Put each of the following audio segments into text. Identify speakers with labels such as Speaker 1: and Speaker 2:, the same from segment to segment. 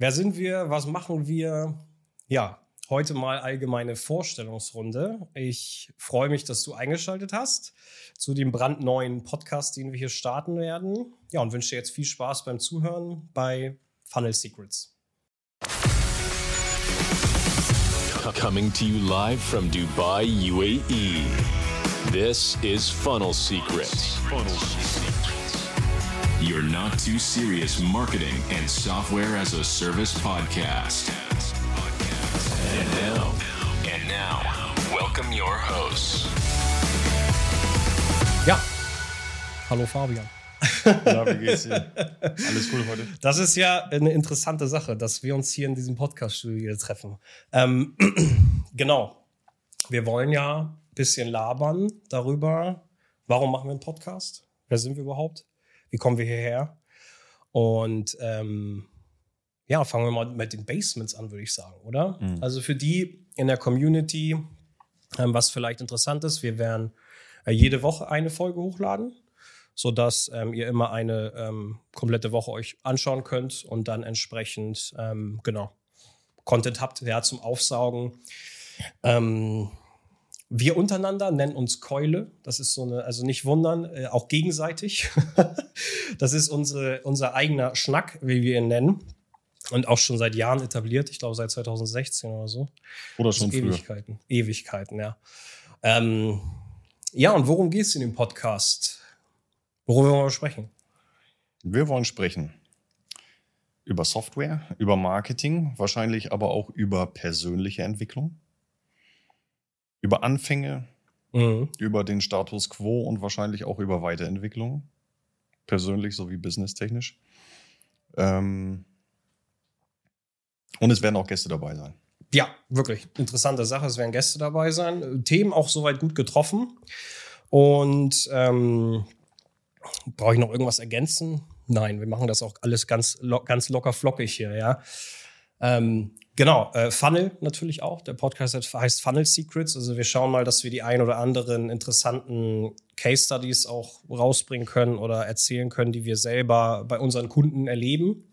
Speaker 1: Wer sind wir? Was machen wir? Ja, heute mal allgemeine Vorstellungsrunde. Ich freue mich, dass du eingeschaltet hast zu dem brandneuen Podcast, den wir hier starten werden. Ja, und wünsche dir jetzt viel Spaß beim Zuhören bei Funnel Secrets.
Speaker 2: Coming to you live from Dubai, UAE. This is Funnel Secrets. Funnel Secrets. Your not too serious marketing and software as a service podcast. And now, and now, welcome your hosts.
Speaker 1: Ja, hallo Fabian.
Speaker 3: Ja, wie geht's dir? Alles cool heute?
Speaker 1: Das ist ja eine interessante Sache, dass wir uns hier in diesem Podcast-Studio treffen. Ähm, genau. Wir wollen ja ein bisschen labern darüber, warum machen wir einen Podcast? Wer sind wir überhaupt? Wie kommen wir hierher? Und ähm, ja, fangen wir mal mit den Basements an, würde ich sagen, oder? Mhm. Also für die in der Community, ähm, was vielleicht interessant ist, wir werden äh, jede Woche eine Folge hochladen sodass ähm, ihr immer eine ähm, komplette Woche euch anschauen könnt und dann entsprechend, ähm, genau, Content habt, ja, zum Aufsaugen. Ähm, wir untereinander nennen uns Keule. Das ist so eine, also nicht wundern, äh, auch gegenseitig. das ist unsere, unser eigener Schnack, wie wir ihn nennen. Und auch schon seit Jahren etabliert. Ich glaube, seit 2016 oder so.
Speaker 3: Oder schon also
Speaker 1: Ewigkeiten. Ewigkeiten, ja. Ähm, ja, und worum geht es in dem Podcast? Worüber wollen wir sprechen?
Speaker 3: Wir wollen sprechen über Software, über Marketing, wahrscheinlich aber auch über persönliche Entwicklung, über Anfänge, mhm. über den Status quo und wahrscheinlich auch über Weiterentwicklung, persönlich sowie businesstechnisch. Ähm und es werden auch Gäste dabei sein.
Speaker 1: Ja, wirklich interessante Sache. Es werden Gäste dabei sein. Themen auch soweit gut getroffen. Und ähm, Brauche ich noch irgendwas ergänzen? Nein, wir machen das auch alles ganz, lo ganz locker flockig hier, ja. Ähm, genau, äh, Funnel natürlich auch. Der Podcast heißt Funnel Secrets. Also wir schauen mal, dass wir die ein oder anderen interessanten Case Studies auch rausbringen können oder erzählen können, die wir selber bei unseren Kunden erleben.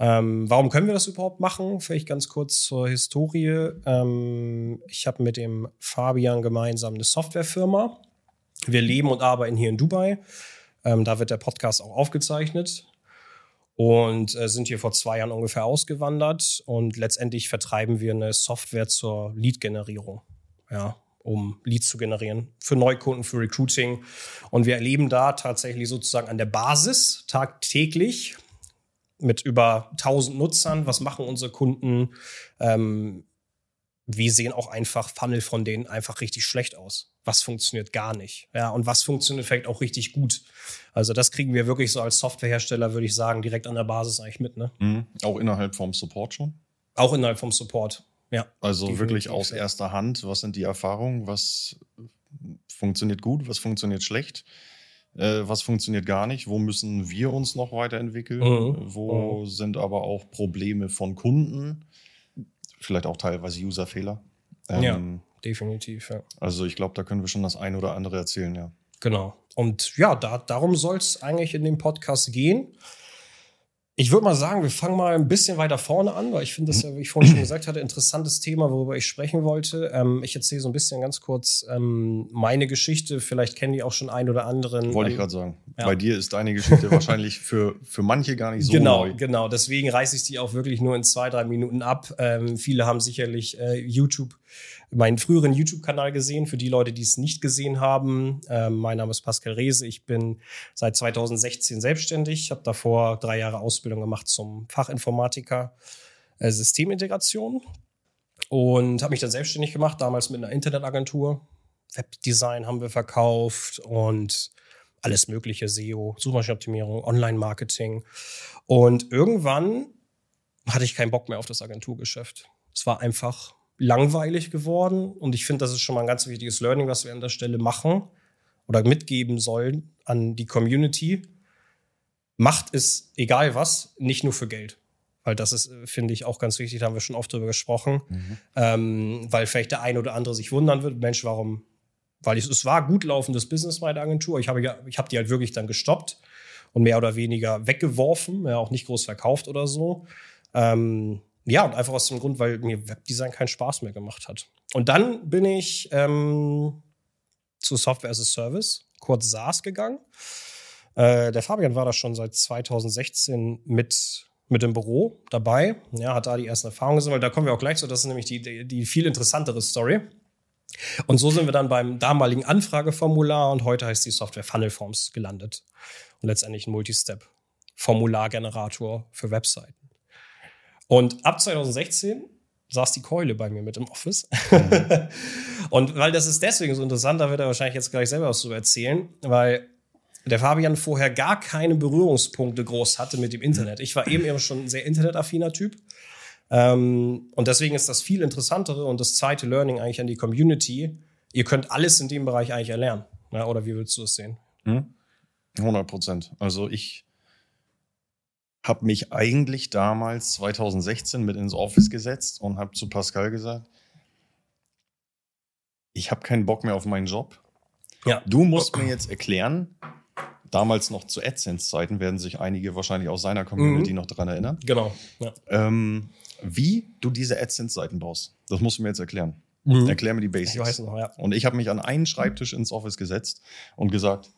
Speaker 1: Ähm, warum können wir das überhaupt machen? Vielleicht ganz kurz zur Historie. Ähm, ich habe mit dem Fabian gemeinsam eine Softwarefirma. Wir leben und arbeiten hier in Dubai. Ähm, da wird der Podcast auch aufgezeichnet und äh, sind hier vor zwei Jahren ungefähr ausgewandert und letztendlich vertreiben wir eine Software zur Lead-Generierung, ja, um Leads zu generieren für Neukunden, für Recruiting. Und wir erleben da tatsächlich sozusagen an der Basis tagtäglich mit über 1000 Nutzern, was machen unsere Kunden, ähm, wie sehen auch einfach Funnel von denen einfach richtig schlecht aus. Was funktioniert gar nicht. Ja, und was funktioniert vielleicht auch richtig gut. Also das kriegen wir wirklich so als Softwarehersteller, würde ich sagen, direkt an der Basis eigentlich mit. Ne?
Speaker 3: Mhm. Auch innerhalb vom Support schon?
Speaker 1: Auch innerhalb vom Support, ja.
Speaker 3: Also wirklich aus erster Hand, was sind die Erfahrungen, was funktioniert gut, was funktioniert schlecht? Äh, was funktioniert gar nicht, wo müssen wir uns noch weiterentwickeln, mhm. wo mhm. sind aber auch Probleme von Kunden, vielleicht auch teilweise Userfehler.
Speaker 1: Ähm, ja, definitiv. Ja.
Speaker 3: Also ich glaube, da können wir schon das eine oder andere erzählen, ja.
Speaker 1: Genau. Und ja, da, darum soll es eigentlich in dem Podcast gehen. Ich würde mal sagen, wir fangen mal ein bisschen weiter vorne an, weil ich finde das ja, wie ich vorhin schon gesagt hatte, interessantes Thema, worüber ich sprechen wollte. Ähm, ich erzähle so ein bisschen ganz kurz ähm, meine Geschichte. Vielleicht kennen die auch schon ein oder anderen.
Speaker 3: Wollte ich ähm, gerade sagen. Ja. Bei dir ist deine Geschichte wahrscheinlich für, für manche gar nicht so
Speaker 1: genau,
Speaker 3: neu.
Speaker 1: Genau, deswegen reiße ich die auch wirklich nur in zwei, drei Minuten ab. Ähm, viele haben sicherlich äh, YouTube meinen früheren YouTube-Kanal gesehen. Für die Leute, die es nicht gesehen haben, äh, mein Name ist Pascal Rehse. Ich bin seit 2016 selbstständig. Ich habe davor drei Jahre Ausbildung gemacht zum Fachinformatiker äh, Systemintegration und habe mich dann selbstständig gemacht, damals mit einer Internetagentur. Webdesign haben wir verkauft und alles mögliche, SEO, Suchmaschinenoptimierung, Online-Marketing. Und irgendwann hatte ich keinen Bock mehr auf das Agenturgeschäft. Es war einfach langweilig geworden. Und ich finde, das ist schon mal ein ganz wichtiges Learning, was wir an der Stelle machen oder mitgeben sollen an die Community. Macht es, egal was, nicht nur für Geld. Weil das ist, finde ich, auch ganz wichtig, da haben wir schon oft drüber gesprochen. Mhm. Ähm, weil vielleicht der eine oder andere sich wundern wird, Mensch, warum? Weil ich, es war gut laufendes Business bei der Agentur. Ich habe ja, ich habe die halt wirklich dann gestoppt und mehr oder weniger weggeworfen, ja, auch nicht groß verkauft oder so. Ähm, ja, und einfach aus dem Grund, weil mir Webdesign keinen Spaß mehr gemacht hat. Und dann bin ich ähm, zu Software as a Service, kurz SaaS, gegangen. Äh, der Fabian war da schon seit 2016 mit, mit im Büro dabei. Ja, hat da die ersten Erfahrungen gesammelt. Da kommen wir auch gleich zu. Das ist nämlich die, die, die viel interessantere Story. Und so sind wir dann beim damaligen Anfrageformular und heute heißt die Software Funnelforms gelandet. Und letztendlich ein Multistep-Formulargenerator für Webseiten. Und ab 2016 saß die Keule bei mir mit im Office. Mhm. und weil das ist deswegen so interessant, da wird er wahrscheinlich jetzt gleich selber was zu erzählen, weil der Fabian vorher gar keine Berührungspunkte groß hatte mit dem Internet. Ich war eben, eben schon ein sehr internetaffiner Typ. Ähm, und deswegen ist das viel interessantere und das zweite Learning eigentlich an die Community. Ihr könnt alles in dem Bereich eigentlich erlernen. Ja, oder wie würdest du es sehen?
Speaker 3: 100 hm? Prozent. Also ich habe mich eigentlich damals 2016 mit ins Office gesetzt und habe zu Pascal gesagt, ich habe keinen Bock mehr auf meinen Job. Ja. Du musst mir jetzt erklären, damals noch zu AdSense-Zeiten werden sich einige wahrscheinlich aus seiner Community mhm. noch daran erinnern.
Speaker 1: Genau.
Speaker 3: Ja. Ähm, wie du diese AdSense-Seiten baust. Das musst du mir jetzt erklären. Mhm. Erklär mir die Basics. Ich weiß noch, ja. Und ich habe mich an einen Schreibtisch ins Office gesetzt und gesagt,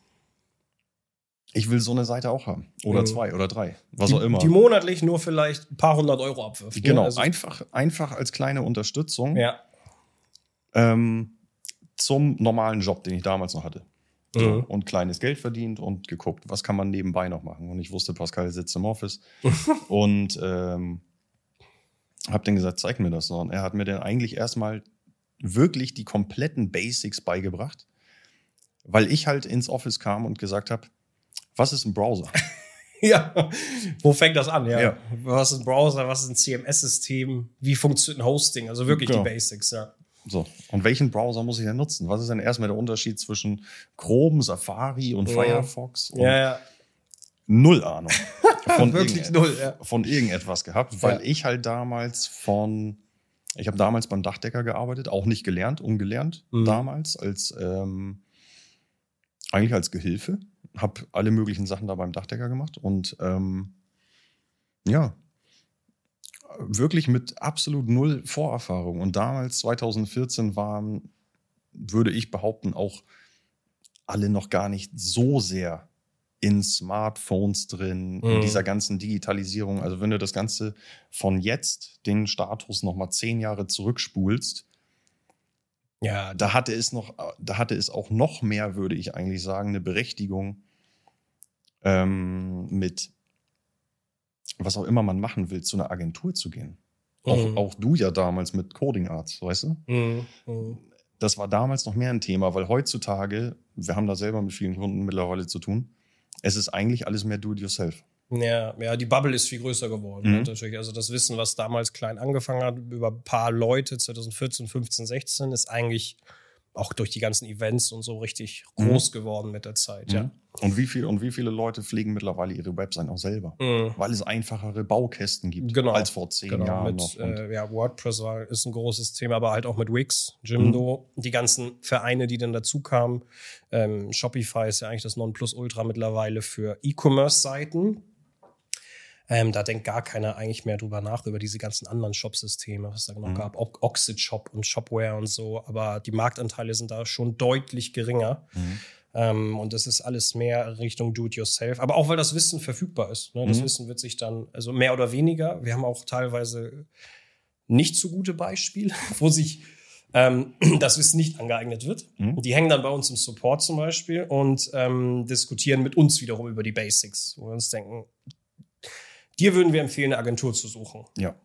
Speaker 3: ich will so eine Seite auch haben. Oder mhm. zwei oder drei. Was
Speaker 1: die,
Speaker 3: auch immer.
Speaker 1: Die monatlich nur vielleicht ein paar hundert Euro abwirft.
Speaker 3: Ne? Genau, also einfach, einfach als kleine Unterstützung ja. ähm, zum normalen Job, den ich damals noch hatte. Mhm. Und kleines Geld verdient und geguckt, was kann man nebenbei noch machen. Und ich wusste, Pascal sitzt im Office. und ähm, habe dann gesagt, zeig mir das. Und er hat mir dann eigentlich erstmal wirklich die kompletten Basics beigebracht, weil ich halt ins Office kam und gesagt habe, was ist ein Browser?
Speaker 1: ja, wo fängt das an? Ja. ja. Was ist ein Browser? Was ist ein CMS-System? Wie funktioniert ein Hosting? Also wirklich genau. die Basics, ja.
Speaker 3: So, und welchen Browser muss ich denn nutzen? Was ist denn erstmal der Unterschied zwischen Chrome, Safari und ja. Firefox? Und
Speaker 1: ja, ja.
Speaker 3: Null Ahnung.
Speaker 1: Von Wirklich null, ja.
Speaker 3: Von irgendetwas gehabt, weil ich halt damals von, ich habe damals beim Dachdecker gearbeitet, auch nicht gelernt, ungelernt mhm. damals, als ähm, eigentlich als Gehilfe habe alle möglichen Sachen da beim Dachdecker gemacht und ähm, ja, wirklich mit absolut null Vorerfahrung. Und damals, 2014, waren, würde ich behaupten, auch alle noch gar nicht so sehr in Smartphones drin, mhm. in dieser ganzen Digitalisierung. Also wenn du das Ganze von jetzt, den Status nochmal zehn Jahre zurückspulst, ja, da hatte es noch, da hatte es auch noch mehr, würde ich eigentlich sagen, eine Berechtigung ähm, mit was auch immer man machen will, zu einer Agentur zu gehen. Mhm. Auch, auch, du ja damals mit Coding Arts, weißt du? Mhm. Mhm. Das war damals noch mehr ein Thema, weil heutzutage, wir haben da selber mit vielen Kunden mittlerweile zu tun, es ist eigentlich alles mehr do-it-yourself.
Speaker 1: Ja, ja, die Bubble ist viel größer geworden. Mhm. Natürlich. Also das Wissen, was damals klein angefangen hat, über ein paar Leute 2014, 15, 16, ist eigentlich auch durch die ganzen Events und so richtig mhm. groß geworden mit der Zeit, mhm. ja.
Speaker 3: Und wie, viel, und wie viele Leute pflegen mittlerweile ihre Webseiten auch selber? Mhm. Weil es einfachere Baukästen gibt
Speaker 1: genau.
Speaker 3: als vor zehn genau. Jahren
Speaker 1: mit,
Speaker 3: noch.
Speaker 1: Äh, ja, WordPress war, ist ein großes Thema, aber halt auch mit Wix, Jimdo, mhm. die ganzen Vereine, die dann dazu kamen. Ähm, Shopify ist ja eigentlich das Nonplusultra mittlerweile für E-Commerce-Seiten ähm, da denkt gar keiner eigentlich mehr drüber nach, über diese ganzen anderen Shop-Systeme, was es da noch mhm. gab. Oxid Shop und Shopware und so. Aber die Marktanteile sind da schon deutlich geringer. Mhm. Ähm, und das ist alles mehr Richtung Do-it-yourself. Aber auch, weil das Wissen verfügbar ist. Ne? Das mhm. Wissen wird sich dann, also mehr oder weniger. Wir haben auch teilweise nicht so gute Beispiele, wo sich ähm, das Wissen nicht angeeignet wird. Mhm. Die hängen dann bei uns im Support zum Beispiel und ähm, diskutieren mit uns wiederum über die Basics, wo wir uns denken, Dir würden wir empfehlen, eine Agentur zu suchen.
Speaker 3: Ja,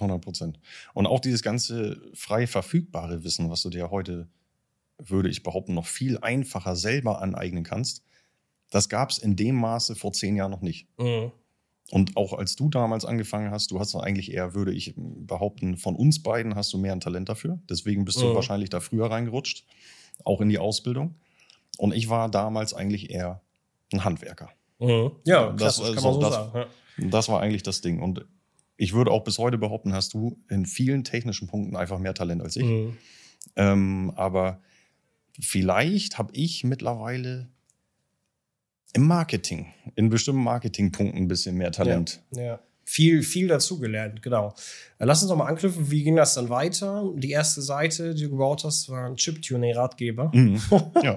Speaker 3: 100 Prozent. Und auch dieses ganze frei verfügbare Wissen, was du dir heute, würde ich behaupten, noch viel einfacher selber aneignen kannst, das gab es in dem Maße vor zehn Jahren noch nicht. Mhm. Und auch als du damals angefangen hast, du hast eigentlich eher, würde ich behaupten, von uns beiden hast du mehr ein Talent dafür. Deswegen bist du mhm. wahrscheinlich da früher reingerutscht, auch in die Ausbildung. Und ich war damals eigentlich eher ein Handwerker.
Speaker 1: Mhm. Ja, das, das kann man so das, sagen. Ja.
Speaker 3: Das war eigentlich das Ding. Und ich würde auch bis heute behaupten, hast du in vielen technischen Punkten einfach mehr Talent als ich. Mhm. Ähm, aber vielleicht habe ich mittlerweile im Marketing, in bestimmten Marketingpunkten ein bisschen mehr Talent.
Speaker 1: Ja, ja. viel, viel dazugelernt, genau. Äh, lass uns noch mal anknüpfen, wie ging das dann weiter? Die erste Seite, die du gebaut hast, war ein Chiptuning-Ratgeber. Mhm. Ja.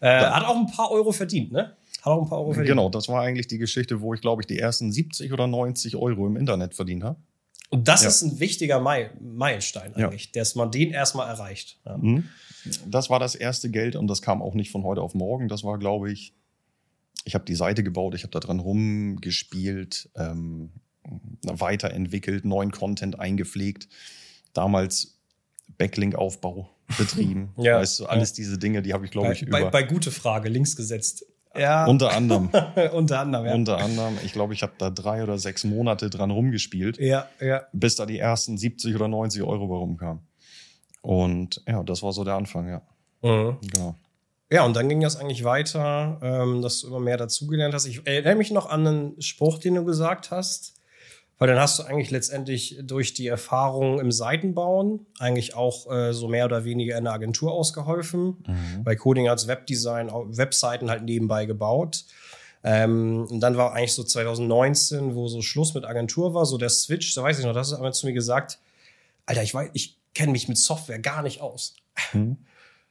Speaker 1: äh, hat auch ein paar Euro verdient, ne? Hat auch ein paar Euro verdient.
Speaker 3: Genau, das war eigentlich die Geschichte, wo ich, glaube ich, die ersten 70 oder 90 Euro im Internet verdient habe.
Speaker 1: Und das ja. ist ein wichtiger Meilenstein eigentlich, ja. dass man den erstmal erreicht. Ja. Mhm.
Speaker 3: Das war das erste Geld und das kam auch nicht von heute auf morgen. Das war, glaube ich, ich habe die Seite gebaut, ich habe da dran rumgespielt, ähm, weiterentwickelt, neuen Content eingepflegt. Damals Backlink-Aufbau betrieben. ja, weißt du, alles diese Dinge, die habe ich, glaube ich,
Speaker 1: über. Bei, bei gute Frage, links gesetzt.
Speaker 3: Ja. Unter anderem.
Speaker 1: Unter anderem,
Speaker 3: ja. Unter anderem. Ich glaube, ich habe da drei oder sechs Monate dran rumgespielt.
Speaker 1: Ja, ja.
Speaker 3: Bis da die ersten 70 oder 90 Euro rumkamen. Und ja, das war so der Anfang, ja. Mhm.
Speaker 1: Genau. Ja, und dann ging das eigentlich weiter, ähm, dass du immer mehr dazugelernt hast. Ich erinnere mich noch an einen Spruch, den du gesagt hast. Weil dann hast du eigentlich letztendlich durch die Erfahrung im Seitenbauen eigentlich auch äh, so mehr oder weniger in der Agentur ausgeholfen. Mhm. Bei Coding als Webdesign, Webseiten halt nebenbei gebaut. Ähm, und dann war eigentlich so 2019, wo so Schluss mit Agentur war, so der Switch, da weiß ich noch, das hast du einmal zu mir gesagt, Alter, ich weiß, ich kenne mich mit Software gar nicht aus. Mhm.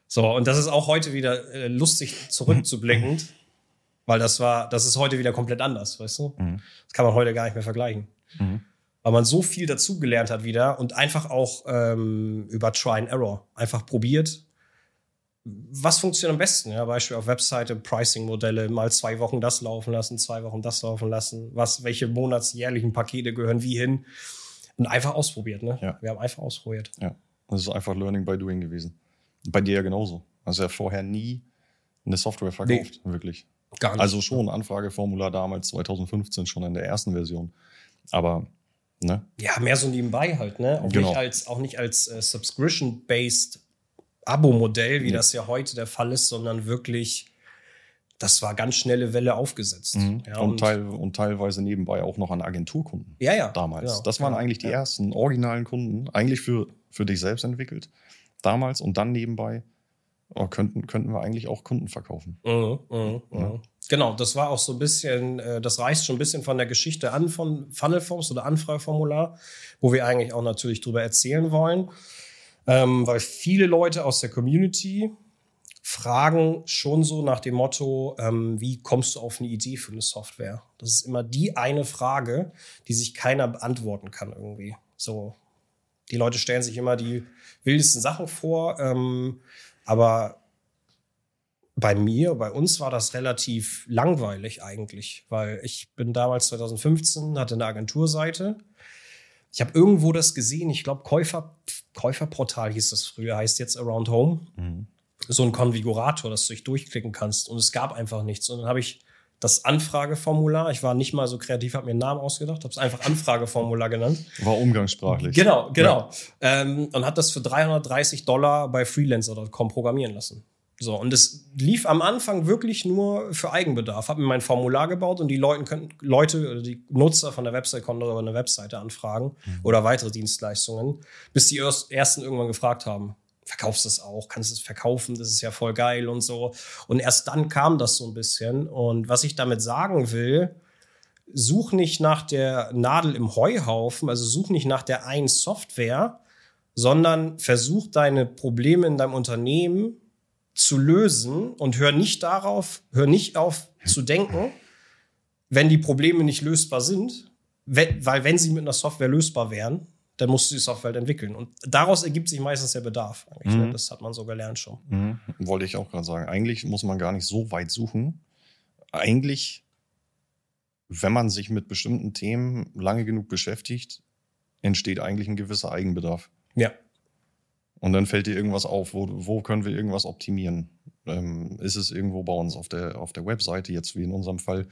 Speaker 1: So, und das ist auch heute wieder äh, lustig zurückzublickend, weil das war, das ist heute wieder komplett anders, weißt du? Mhm. Das kann man heute gar nicht mehr vergleichen. Mhm. Weil man so viel dazugelernt hat wieder und einfach auch ähm, über Try and Error einfach probiert. Was funktioniert am besten? Ja, Beispiel auf Webseite, Pricing-Modelle, mal zwei Wochen das laufen lassen, zwei Wochen das laufen lassen. Was, welche monatsjährlichen Pakete gehören wie hin? Und einfach ausprobiert, ne? Ja. Wir haben einfach ausprobiert.
Speaker 3: Ja. Das ist einfach Learning by Doing gewesen. Bei dir ja genauso. Also ja vorher nie eine Software verkauft, nee. wirklich. Gar nicht. Also schon Anfrageformular damals 2015 schon in der ersten Version. Aber ne?
Speaker 1: Ja, mehr so nebenbei halt, ne? Auch genau. nicht als, auch nicht als äh, Subscription-based Abo-Modell, wie ja. das ja heute der Fall ist, sondern wirklich, das war ganz schnelle Welle aufgesetzt.
Speaker 3: Mhm. Ja, und, und, teil, und, teilweise nebenbei auch noch an Agenturkunden.
Speaker 1: Ja, ja.
Speaker 3: Damals. Genau. Das waren ja, eigentlich die ersten originalen Kunden, eigentlich für, für dich selbst entwickelt. Damals und dann nebenbei oh, könnten, könnten wir eigentlich auch Kunden verkaufen. Mhm,
Speaker 1: mh, mh. Genau, das war auch so ein bisschen, äh, das reißt schon ein bisschen von der Geschichte an von Funnelforms oder Anfrageformular, wo wir eigentlich auch natürlich drüber erzählen wollen. Ähm, weil viele Leute aus der Community fragen schon so nach dem Motto, ähm, wie kommst du auf eine Idee für eine Software? Das ist immer die eine Frage, die sich keiner beantworten kann irgendwie. So, die Leute stellen sich immer die wildesten Sachen vor, ähm, aber bei mir, bei uns war das relativ langweilig eigentlich, weil ich bin damals 2015, hatte eine Agenturseite. Ich habe irgendwo das gesehen, ich glaube Käufer, Käuferportal hieß das früher, heißt jetzt Around Home. Mhm. So ein Konfigurator, dass du dich durchklicken kannst. Und es gab einfach nichts. Und dann habe ich das Anfrageformular. Ich war nicht mal so kreativ, habe mir einen Namen ausgedacht, habe es einfach Anfrageformular genannt.
Speaker 3: War umgangssprachlich.
Speaker 1: Genau, genau. Ja. Ähm, und hat das für 330 Dollar bei Freelancer.com programmieren lassen. So, und es lief am Anfang wirklich nur für Eigenbedarf. Habe mir mein Formular gebaut und die Leute, können, Leute oder die Nutzer von der Website konnten darüber eine Webseite anfragen mhm. oder weitere Dienstleistungen, bis die ersten irgendwann gefragt haben, verkaufst du es auch, kannst es verkaufen, das ist ja voll geil und so. Und erst dann kam das so ein bisschen. Und was ich damit sagen will, such nicht nach der Nadel im Heuhaufen, also such nicht nach der einen Software, sondern versuch deine Probleme in deinem Unternehmen zu lösen und hör nicht darauf, hör nicht auf zu denken, wenn die Probleme nicht lösbar sind, weil wenn sie mit einer Software lösbar wären, dann musst du die Software halt entwickeln. Und daraus ergibt sich meistens der Bedarf. Ne? Mhm. Das hat man so gelernt schon.
Speaker 3: Mhm. Wollte ich auch gerade sagen. Eigentlich muss man gar nicht so weit suchen. Eigentlich, wenn man sich mit bestimmten Themen lange genug beschäftigt, entsteht eigentlich ein gewisser Eigenbedarf.
Speaker 1: Ja.
Speaker 3: Und dann fällt dir irgendwas auf, wo, wo können wir irgendwas optimieren? Ähm, ist es irgendwo bei uns auf der, auf der Webseite, jetzt wie in unserem Fall,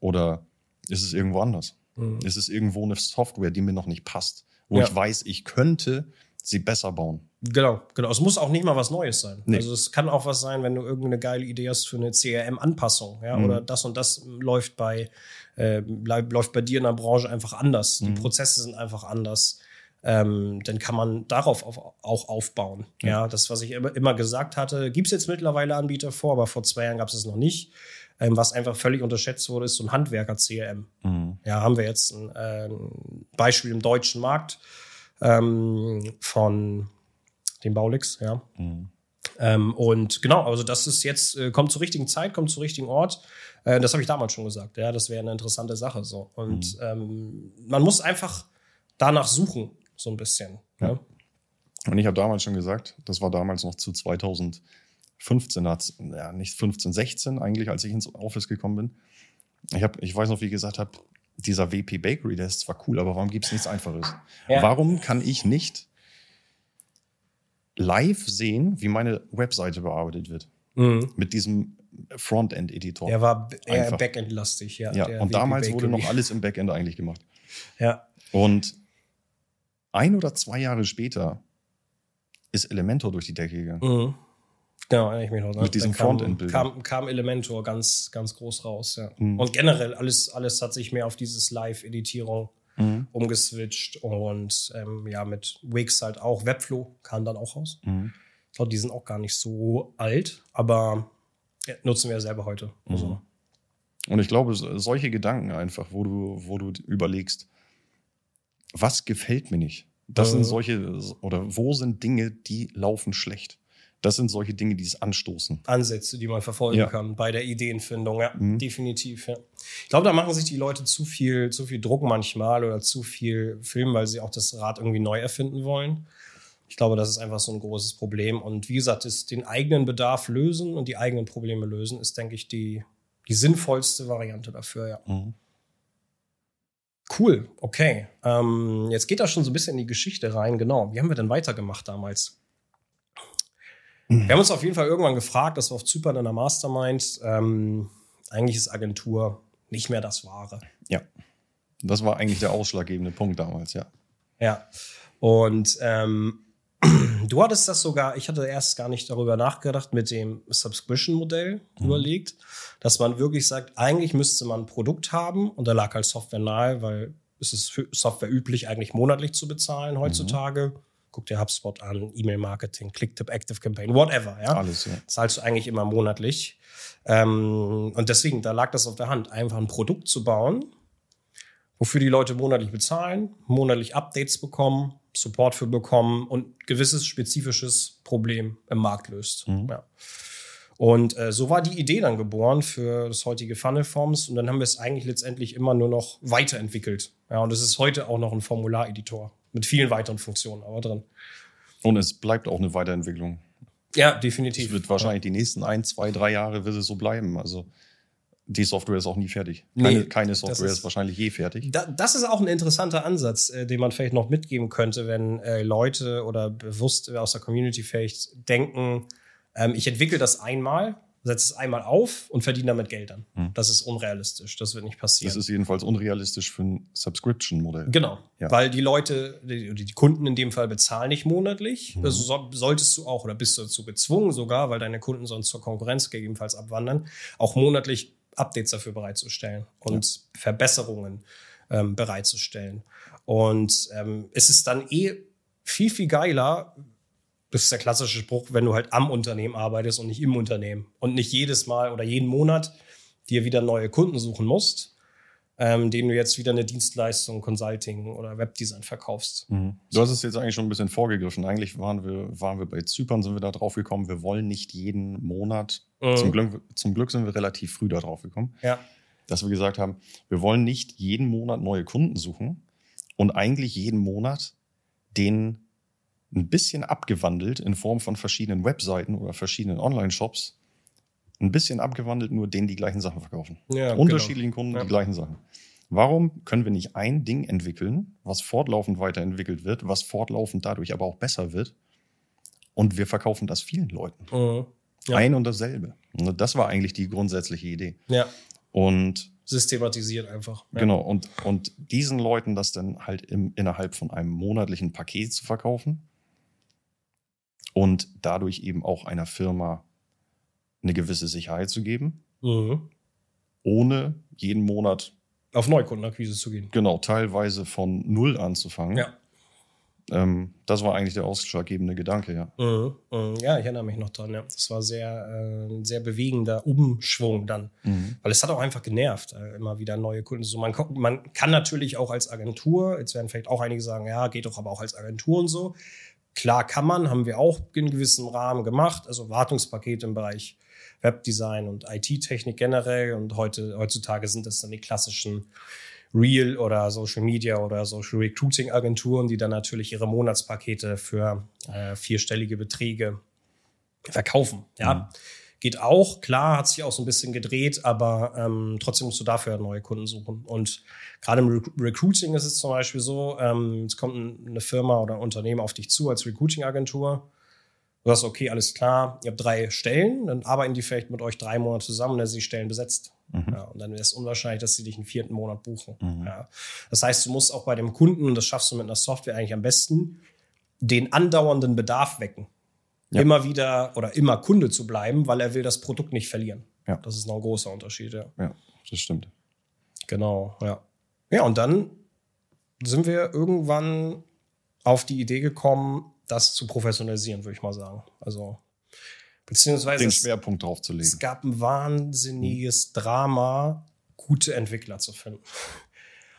Speaker 3: oder ist es irgendwo anders? Mhm. Ist es irgendwo eine Software, die mir noch nicht passt, wo ja. ich weiß, ich könnte sie besser bauen?
Speaker 1: Genau, genau. Es muss auch nicht mal was Neues sein. Nee. Also es kann auch was sein, wenn du irgendeine geile Idee hast für eine CRM-Anpassung, ja, mhm. oder das und das läuft bei äh, läuft bei dir in der Branche einfach anders. Mhm. Die Prozesse sind einfach anders ähm, dann kann man darauf auf, auch aufbauen. Ja. ja. das, was ich immer, immer gesagt hatte, gibt es jetzt mittlerweile Anbieter vor, aber vor zwei Jahren gab es es noch nicht. Ähm, was einfach völlig unterschätzt wurde, ist so ein Handwerker-CRM.
Speaker 3: Mhm.
Speaker 1: Ja, haben wir jetzt ein, äh, Beispiel im deutschen Markt ähm, von dem Baulix, ja.
Speaker 3: Mhm.
Speaker 1: Ähm, und genau, also das ist jetzt, äh, kommt zur richtigen Zeit, kommt zum richtigen Ort. Äh, das habe ich damals schon gesagt, ja, das wäre eine interessante Sache so. Und
Speaker 3: Mhm.
Speaker 1: ähm, man muss einfach danach suchen, so ein bisschen. Ja.
Speaker 3: Ja. Und ich habe damals schon gesagt, das war damals noch zu 2015, hat's- ja, nicht 15, 16 eigentlich, als ich ins Office gekommen bin. Ich, hab, ich weiß noch, wie ich gesagt habe, dieser WP Bakery, der ist zwar cool, aber warum gibt es nichts Einfaches?
Speaker 1: Ja.
Speaker 3: Warum kann ich nicht live sehen, wie meine Webseite bearbeitet wird?
Speaker 1: Mhm.
Speaker 3: Mit diesem Frontend-Editor.
Speaker 1: Er war b- eher. Backend-lastig, ja.
Speaker 3: ja,
Speaker 1: der
Speaker 3: und
Speaker 1: WP
Speaker 3: damals wurde
Speaker 1: Bakery.
Speaker 3: noch alles im Backend eigentlich gemacht.
Speaker 1: Ja,
Speaker 3: Und ein oder zwei Jahre später ist Elementor durch die Decke gegangen.
Speaker 1: Mhm. Genau, erinnere ich mich noch. Ne?
Speaker 3: Mit diesem
Speaker 1: Da kam,
Speaker 3: Frontend-Bild.
Speaker 1: kam, kam Elementor ganz, ganz groß raus, ja.
Speaker 3: Mhm.
Speaker 1: Und generell, alles, alles hat sich mehr auf dieses Live-Editierung
Speaker 3: Mhm.
Speaker 1: umgeswitcht und ähm, ja, mit Wix halt auch. Webflow kam dann auch raus.
Speaker 3: Mhm.
Speaker 1: Ich glaube, die sind auch gar nicht so alt, aber nutzen wir ja selber heute.
Speaker 3: Mhm.
Speaker 1: Also,
Speaker 3: Und ich glaube, so- solche Gedanken einfach, wo du, wo du überlegst, was gefällt mir nicht? Das
Speaker 1: Mhm.
Speaker 3: sind solche, oder wo sind Dinge, die laufen schlecht? Das sind solche Dinge, die es anstoßen.
Speaker 1: Ansätze, die man verfolgen
Speaker 3: Ja.
Speaker 1: kann bei der Ideenfindung, ja,
Speaker 3: Mhm.
Speaker 1: definitiv, ja. Ich glaube, da machen sich die Leute zu viel, zu viel Druck manchmal oder zu viel Film, weil sie auch das Rad irgendwie neu erfinden wollen. Ich glaube, das ist einfach so ein großes Problem. Und wie gesagt, ist den eigenen Bedarf lösen und die eigenen Probleme lösen, ist, denke ich, die, die sinnvollste Variante dafür, ja.
Speaker 3: Mhm.
Speaker 1: Cool, okay. Ähm, jetzt geht das schon so ein bisschen in die Geschichte rein. Genau. Wie haben wir denn weitergemacht damals? Wir haben uns auf jeden Fall irgendwann gefragt, dass wir auf Zypern in der Mastermind, ähm, eigentlich ist Agentur nicht mehr das Wahre.
Speaker 3: Ja. Das war eigentlich der ausschlaggebende Punkt damals, ja.
Speaker 1: Ja. Und ähm, du hattest das sogar, ich hatte erst gar nicht darüber nachgedacht, mit dem Subscription-Modell überlegt, dass man wirklich sagt, eigentlich müsste man ein Produkt haben und da lag halt Software nahe, weil es ist für Software üblich, eigentlich monatlich zu bezahlen heutzutage. Guck dir HubSpot an, E-Mail-Marketing, Clicktip, Active Campaign, whatever, ja.
Speaker 3: Alles, ja.
Speaker 1: zahlst du eigentlich immer monatlich. Ähm, und deswegen, da lag das auf der Hand, einfach ein Produkt zu bauen, wofür die Leute monatlich bezahlen, monatlich Updates bekommen, Support für bekommen und gewisses spezifisches Problem im Markt löst.
Speaker 3: Mhm.
Speaker 1: Ja. Und äh, so war die Idee dann geboren für das heutige Funnel Forms und dann haben wir es eigentlich letztendlich immer nur noch weiterentwickelt. Ja, und es ist heute auch noch ein Formulareditor mit vielen weiteren Funktionen aber drin.
Speaker 3: Und es bleibt auch eine Weiterentwicklung.
Speaker 1: Ja,
Speaker 3: Es
Speaker 1: definitiv.
Speaker 3: wird wahrscheinlich die nächsten ein, zwei, drei Jahre wird es so bleiben. Also die Software ist auch nie fertig.
Speaker 1: Nee,
Speaker 3: Keine, keine
Speaker 1: das
Speaker 3: Software
Speaker 1: ist-
Speaker 3: ist, wahrscheinlich je fertig.
Speaker 1: Da, das ist auch ein interessanter Ansatz, äh, den man vielleicht noch mitgeben könnte, wenn äh, Leute oder bewusst aus der Community vielleicht denken, ähm, ich entwickle das einmal, setze es einmal auf und verdiene damit Geld an.
Speaker 3: Hm.
Speaker 1: Das ist unrealistisch, das wird nicht passieren.
Speaker 3: Das ist jedenfalls unrealistisch für ein Subscription-Modell.
Speaker 1: Genau,
Speaker 3: Ja.
Speaker 1: weil die Leute, die, die Kunden in dem Fall bezahlen nicht monatlich.
Speaker 3: Mhm.
Speaker 1: Das so, solltest du auch oder bist du dazu gezwungen sogar, weil deine Kunden sonst zur Konkurrenz gegebenenfalls abwandern, auch monatlich Updates dafür bereitzustellen und Verbesserungen ähm, bereitzustellen. Und ähm, es ist dann eh viel, viel geiler, das ist der klassische Spruch, wenn du halt am Unternehmen arbeitest und nicht im Unternehmen und nicht jedes Mal oder jeden Monat dir wieder neue Kunden suchen musst, ähm, denen du jetzt wieder eine Dienstleistung, Consulting oder Webdesign verkaufst.
Speaker 3: Mhm. Du hast es jetzt eigentlich schon ein bisschen vorgegriffen. Eigentlich waren wir, waren wir bei Zypern, sind wir da drauf gekommen, wir wollen nicht jeden Monat,
Speaker 1: Mhm.
Speaker 3: zum, Glück, zum Glück sind wir relativ früh da drauf gekommen,
Speaker 1: Ja,
Speaker 3: dass wir gesagt haben, wir wollen nicht jeden Monat neue Kunden suchen und eigentlich jeden Monat den ein bisschen abgewandelt in Form von verschiedenen Webseiten oder verschiedenen Online-Shops, ein bisschen abgewandelt, nur denen die gleichen Sachen verkaufen.
Speaker 1: ja
Speaker 3: unterschiedlichen Kunden
Speaker 1: Ja.
Speaker 3: die gleichen Sachen. Warum können wir nicht ein Ding entwickeln, was fortlaufend weiterentwickelt wird, was fortlaufend dadurch aber auch besser wird? Und wir verkaufen das vielen Leuten.
Speaker 1: Genau. Mhm. Ja.
Speaker 3: Ein und dasselbe. Und das war eigentlich die grundsätzliche Idee.
Speaker 1: Ja,
Speaker 3: Und
Speaker 1: systematisiert einfach. Ja.
Speaker 3: genau, und, und diesen Leuten das dann halt im, innerhalb von einem monatlichen Paket zu verkaufen und dadurch eben auch einer Firma eine gewisse Sicherheit zu geben,
Speaker 1: Mhm.
Speaker 3: ohne jeden Monat
Speaker 1: Auf Neukundenakquise zu gehen.
Speaker 3: Genau, teilweise von null anzufangen.
Speaker 1: Ja.
Speaker 3: Ähm, das war eigentlich der ausschlaggebende Gedanke, ja.
Speaker 1: Mhm, mhm. Ja, ich erinnere mich noch dran, ja. Das war sehr, äh, ein sehr bewegender Umschwung dann. Mhm. Weil es hat auch einfach genervt, äh, immer wieder neue Kunden. So, man, man kann natürlich auch als Agentur, jetzt werden vielleicht auch einige sagen, ja, geht doch aber auch als Agentur und so. Klar kann man, haben wir auch in gewissem Rahmen gemacht, also Wartungspakete im Bereich Webdesign und IT-Technik generell. Und heute, heutzutage sind das dann die klassischen Real oder Social Media oder Social Recruiting Agenturen, die dann natürlich ihre Monatspakete für äh, vierstellige Beträge verkaufen. Ja, mhm. geht auch. Klar, hat sich auch so ein bisschen gedreht, aber ähm, trotzdem musst du dafür neue Kunden suchen. Und gerade im Re Recruiting ist es zum Beispiel so, ähm, es kommt eine Firma oder ein Unternehmen auf dich zu als Recruiting-Agentur. Du sagst, okay, alles klar, ihr habt drei Stellen, dann arbeiten die vielleicht mit euch drei Monate zusammen, dann sind die Stellen besetzt. Mhm. Ja, und dann wäre es unwahrscheinlich, dass sie dich einen vierten Monat buchen. Mhm. Ja. Das heißt, du musst auch bei dem Kunden, und das schaffst du mit einer Software eigentlich am besten, den andauernden Bedarf wecken. Ja. Immer wieder oder immer Kunde zu bleiben, weil er will das Produkt nicht verlieren. Ja. Das ist noch ein großer Unterschied, ja.
Speaker 3: Ja, das stimmt.
Speaker 1: Genau, ja. Ja, und dann sind wir irgendwann auf die Idee gekommen, das zu professionalisieren, würde ich mal sagen. Also Beziehungsweise
Speaker 3: den Schwerpunkt drauf zu legen.
Speaker 1: Es gab ein wahnsinniges Drama, gute Entwickler zu finden.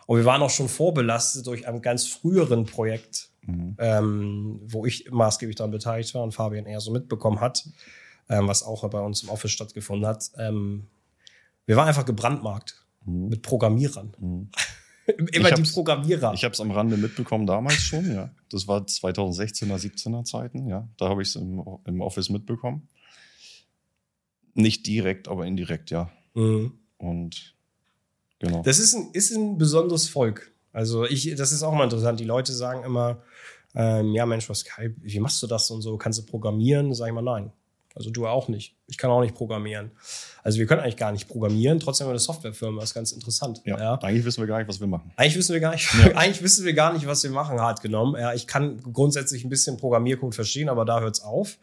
Speaker 1: Und wir waren auch schon vorbelastet durch ein ganz früheren Projekt, mhm. ähm, wo ich maßgeblich daran beteiligt war und Fabian eher so mitbekommen hat, ähm, was auch bei uns im Office stattgefunden hat. Ähm, wir waren einfach gebrandmarkt mhm. mit Programmierern. Mhm. Immer die Programmierer.
Speaker 3: Ich habe es am Rande mitbekommen damals schon, ja. Das war 2016er, 17er Zeiten, ja. Da habe ich es im, im Office mitbekommen. Nicht direkt, aber indirekt, ja. Mhm. Und genau.
Speaker 1: Das ist ein, ist ein besonderes Volk. Also ich, das ist auch mal interessant. Die Leute sagen immer, ähm, ja Mensch, was, wie machst du das und so? Kannst du programmieren? Sag ich mal, nein. Also du auch nicht. Ich kann auch nicht programmieren. Also wir können eigentlich gar nicht programmieren, trotzdem haben wir eine Softwarefirma, das ist ganz interessant.
Speaker 3: Ja, ja, Eigentlich wissen wir gar nicht, was wir machen.
Speaker 1: Eigentlich wissen wir gar nicht, ja. eigentlich wissen wir gar nicht, was wir machen, hart genommen. Ja, ich kann grundsätzlich ein bisschen Programmiercode verstehen, aber da hört es auf.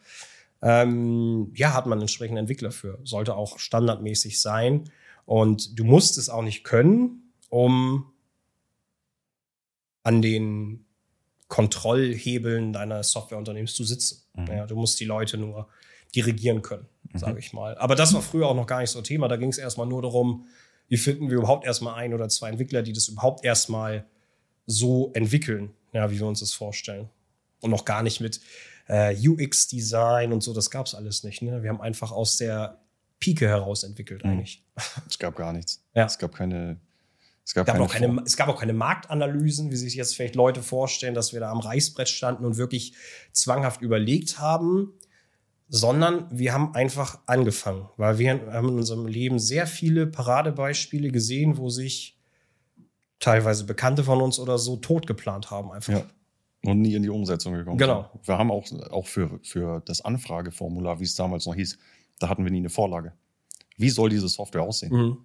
Speaker 1: Ähm, ja, hat man entsprechenden Entwickler für. Sollte auch standardmäßig sein. Und du musst es auch nicht können, um an den Kontrollhebeln deiner Softwareunternehmens zu sitzen. Mhm. Ja, du musst die Leute nur dirigieren können, mhm. sage ich mal. Aber das war früher auch noch gar nicht so Thema. Da ging es erstmal nur darum, wie finden wir überhaupt erstmal ein oder zwei Entwickler, die das überhaupt erstmal so entwickeln, ja, wie wir uns das vorstellen. Und noch gar nicht mit äh, UX-Design und so, das gab es alles nicht. Ne? Wir haben einfach aus der Pike heraus entwickelt mhm. eigentlich.
Speaker 3: Es gab gar nichts.
Speaker 1: Ja.
Speaker 3: Es gab keine.
Speaker 1: Es gab, gab keine, es gab auch keine Marktanalysen, wie sich jetzt vielleicht Leute vorstellen, dass wir da am Reißbrett standen und wirklich zwanghaft überlegt haben, sondern wir haben einfach angefangen, weil wir haben in unserem Leben sehr viele Paradebeispiele gesehen, wo sich teilweise Bekannte von uns oder so tot geplant haben einfach. Ja.
Speaker 3: Und nie in die Umsetzung gekommen.
Speaker 1: Genau.
Speaker 3: Wir haben auch, auch für, für das Anfrageformular, wie es damals noch hieß, da hatten wir nie eine Vorlage. Wie soll diese Software aussehen? Mhm.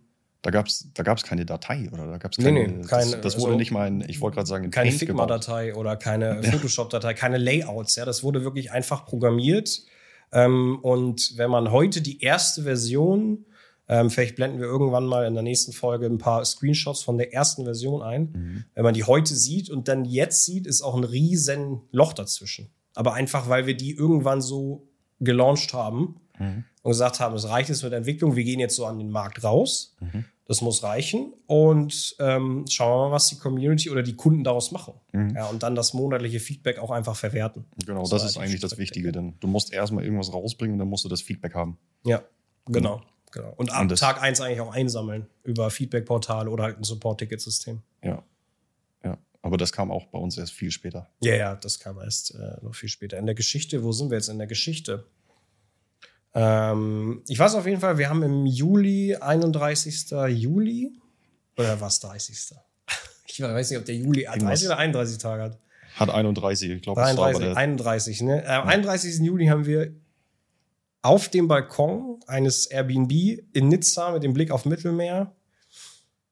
Speaker 3: Da gab es da gab's keine Datei oder da gab es keine. Nee, nee, keine das, das wurde also, nicht mal in, ich wollte gerade sagen, in
Speaker 1: keine Figma-Datei oder keine Photoshop-Datei, keine Layouts. Ja, das wurde wirklich einfach programmiert. Ähm, und wenn man heute die erste Version ähm, vielleicht blenden wir irgendwann mal in der nächsten Folge ein paar Screenshots von der ersten Version ein. Mhm. Wenn man die heute sieht und dann jetzt sieht, ist auch ein riesen Loch dazwischen. Aber einfach, weil wir die irgendwann so gelauncht haben mhm. und gesagt haben, es reicht jetzt mit der Entwicklung, wir gehen jetzt so an den Markt raus. Mhm. Das muss reichen und ähm, schauen wir mal, was die Community oder die Kunden daraus machen. Mhm. Ja, und dann das monatliche Feedback auch einfach verwerten.
Speaker 3: Genau, das, das ist eigentlich das Wichtige, denn du musst erstmal irgendwas rausbringen und dann musst du das Feedback haben.
Speaker 1: Ja, genau. Genau. Und ab und Tag 1 eigentlich auch einsammeln über Feedback-Portale oder halt ein Support-Ticket-System.
Speaker 3: Ja. Ja. Aber das kam auch bei uns erst viel später.
Speaker 1: Ja, ja, das kam erst äh, noch viel später. In der Geschichte, wo sind wir jetzt in der Geschichte? Ähm, ich weiß auf jeden Fall, wir haben im Juli, 31. Juli, oder was 30. Ich weiß nicht, ob der Juli 30 oder 31 Tage hat.
Speaker 3: Hat 31, ich glaube.
Speaker 1: 31, 31, ne? Am 31. Juli haben wir auf dem Balkon eines Airbnb in Nizza mit dem Blick auf Mittelmeer.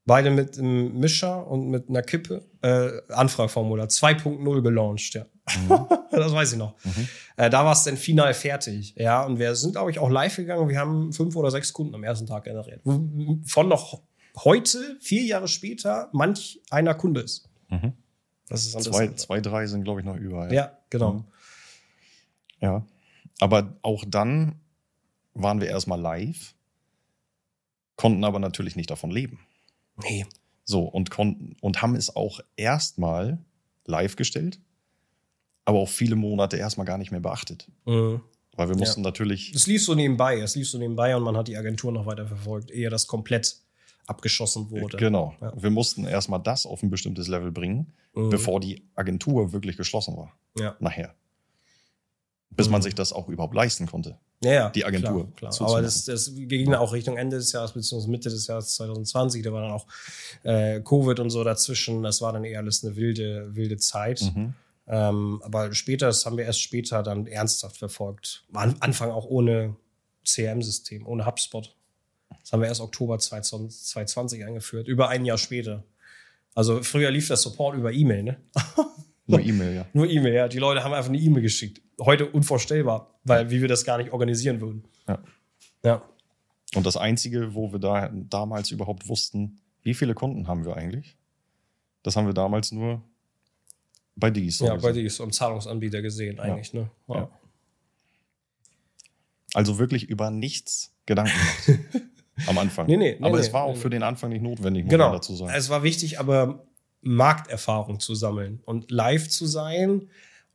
Speaker 1: Beide mit einem Mischer und mit einer Kippe. Äh, Anfragformular 2.0 gelauncht, ja. Mhm. das weiß ich noch. Mhm. Äh, da war es dann final fertig. Ja, und wir sind, glaube ich, auch live gegangen. Wir haben fünf oder sechs Kunden am ersten Tag generiert. Von noch heute, vier Jahre später, manch einer Kunde ist. Mhm. Das ist
Speaker 3: zwei, zwei, drei sind, glaube ich, noch über.
Speaker 1: Ja, ja genau. Mhm.
Speaker 3: Ja. Aber auch dann waren wir erstmal live, konnten aber natürlich nicht davon leben.
Speaker 1: Nee.
Speaker 3: So, und konnten und haben es auch erstmal live gestellt, aber auch viele Monate erstmal gar nicht mehr beachtet. Mhm. Weil wir mussten ja. natürlich.
Speaker 1: Es lief so nebenbei, es lief so nebenbei und man hat die Agentur noch weiter verfolgt, ehe das komplett abgeschossen wurde.
Speaker 3: Genau. Ja. Wir mussten erstmal das auf ein bestimmtes Level bringen, mhm. bevor die Agentur wirklich geschlossen war.
Speaker 1: Ja.
Speaker 3: Nachher. Bis mhm. man sich das auch überhaupt leisten konnte.
Speaker 1: Ja, ja
Speaker 3: die Agentur.
Speaker 1: Klar, klar. Aber das, das ging auch Richtung Ende des Jahres, beziehungsweise Mitte des Jahres 2020. Da war dann auch äh, Covid und so dazwischen. Das war dann eher alles eine wilde, wilde Zeit. Mhm. Ähm, aber später, das haben wir erst später dann ernsthaft verfolgt. Am Anfang auch ohne CRM-System, ohne HubSpot. Das haben wir erst Oktober 2020 eingeführt, über ein Jahr später. Also früher lief der Support über E-Mail, ne?
Speaker 3: Nur E-Mail, ja.
Speaker 1: Nur E-Mail, ja. Die Leute haben einfach eine E-Mail geschickt. Heute unvorstellbar, weil wie wir das gar nicht organisieren würden.
Speaker 3: Ja.
Speaker 1: Ja.
Speaker 3: Und das Einzige, wo wir da damals überhaupt wussten, wie viele Kunden haben wir eigentlich? Das haben wir damals nur bei Dies.
Speaker 1: Ja, bei Dies, am Zahlungsanbieter gesehen eigentlich.
Speaker 3: Ja.
Speaker 1: Ne? Wow. Ja.
Speaker 3: Also wirklich über nichts Gedanken gemacht. am Anfang.
Speaker 1: Nee, nee,
Speaker 3: aber
Speaker 1: nee,
Speaker 3: es war auch für den Anfang nicht notwendig, muss
Speaker 1: genau.
Speaker 3: man dazu sagen.
Speaker 1: Es war wichtig, aber Markterfahrung zu sammeln und live zu sein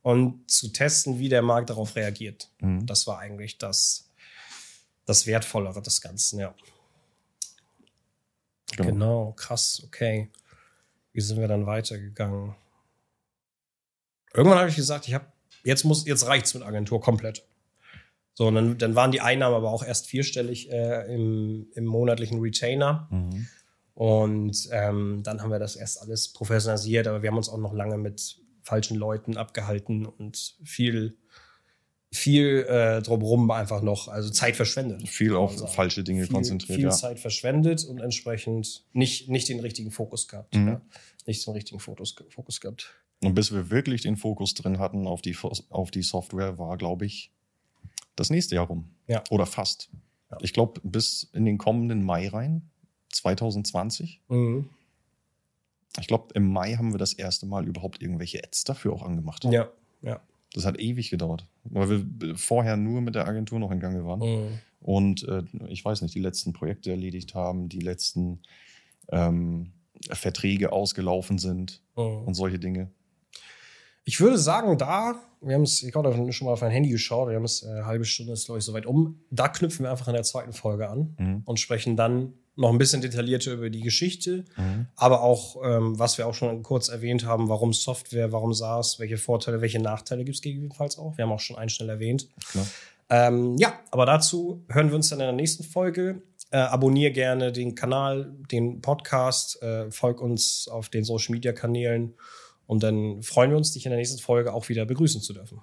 Speaker 1: und zu testen, wie der Markt darauf reagiert. Mhm. Das war eigentlich das, das Wertvollere des Ganzen, ja. Genau. genau, krass, okay. Wie sind wir dann weitergegangen? Irgendwann habe ich gesagt, ich habe jetzt muss jetzt reicht's mit Agentur komplett. So, und dann, dann waren die Einnahmen aber auch erst vierstellig äh, im, im monatlichen Retainer. Mhm. Und ähm, dann haben wir das erst alles professionalisiert, aber wir haben uns auch noch lange mit falschen Leuten abgehalten und viel, viel äh, drumherum einfach noch, also Zeit verschwendet.
Speaker 3: Viel auf falsche Dinge
Speaker 1: viel,
Speaker 3: konzentriert.
Speaker 1: Viel
Speaker 3: ja.
Speaker 1: Zeit verschwendet und entsprechend nicht, nicht den richtigen Fokus gehabt. Mhm. Ja. Nicht den richtigen Fokus, Fokus gehabt.
Speaker 3: Und bis wir wirklich den Fokus drin hatten auf die, auf die Software, war, glaube ich, das nächste Jahr rum.
Speaker 1: Ja.
Speaker 3: Oder fast. Ja. Ich glaube, bis in den kommenden Mai rein 2020.
Speaker 1: Mhm.
Speaker 3: Ich glaube, im Mai haben wir das erste Mal überhaupt irgendwelche Ads dafür auch angemacht.
Speaker 1: Ja, ja.
Speaker 3: Das hat ewig gedauert, weil wir vorher nur mit der Agentur noch in Gange waren.
Speaker 1: Mhm.
Speaker 3: Und äh, ich weiß nicht, die letzten Projekte erledigt haben, die letzten ähm, Verträge ausgelaufen sind
Speaker 1: mhm.
Speaker 3: und solche Dinge.
Speaker 1: Ich würde sagen, da, wir haben es, ich habe schon mal auf mein Handy geschaut, wir haben es eine äh, halbe Stunde, ist glaube ich soweit um. Da knüpfen wir einfach in der zweiten Folge an
Speaker 3: mhm.
Speaker 1: und sprechen dann noch ein bisschen detaillierter über die Geschichte,
Speaker 3: mhm.
Speaker 1: aber auch, ähm, was wir auch schon kurz erwähnt haben, warum Software, warum SaaS, welche Vorteile, welche Nachteile gibt es gegebenenfalls auch. Wir haben auch schon einen schnell erwähnt. Ähm, ja, aber dazu hören wir uns dann in der nächsten Folge. Äh, abonnier gerne den Kanal, den Podcast, äh, folg uns auf den Social Media Kanälen und dann freuen wir uns, dich in der nächsten Folge auch wieder begrüßen zu dürfen.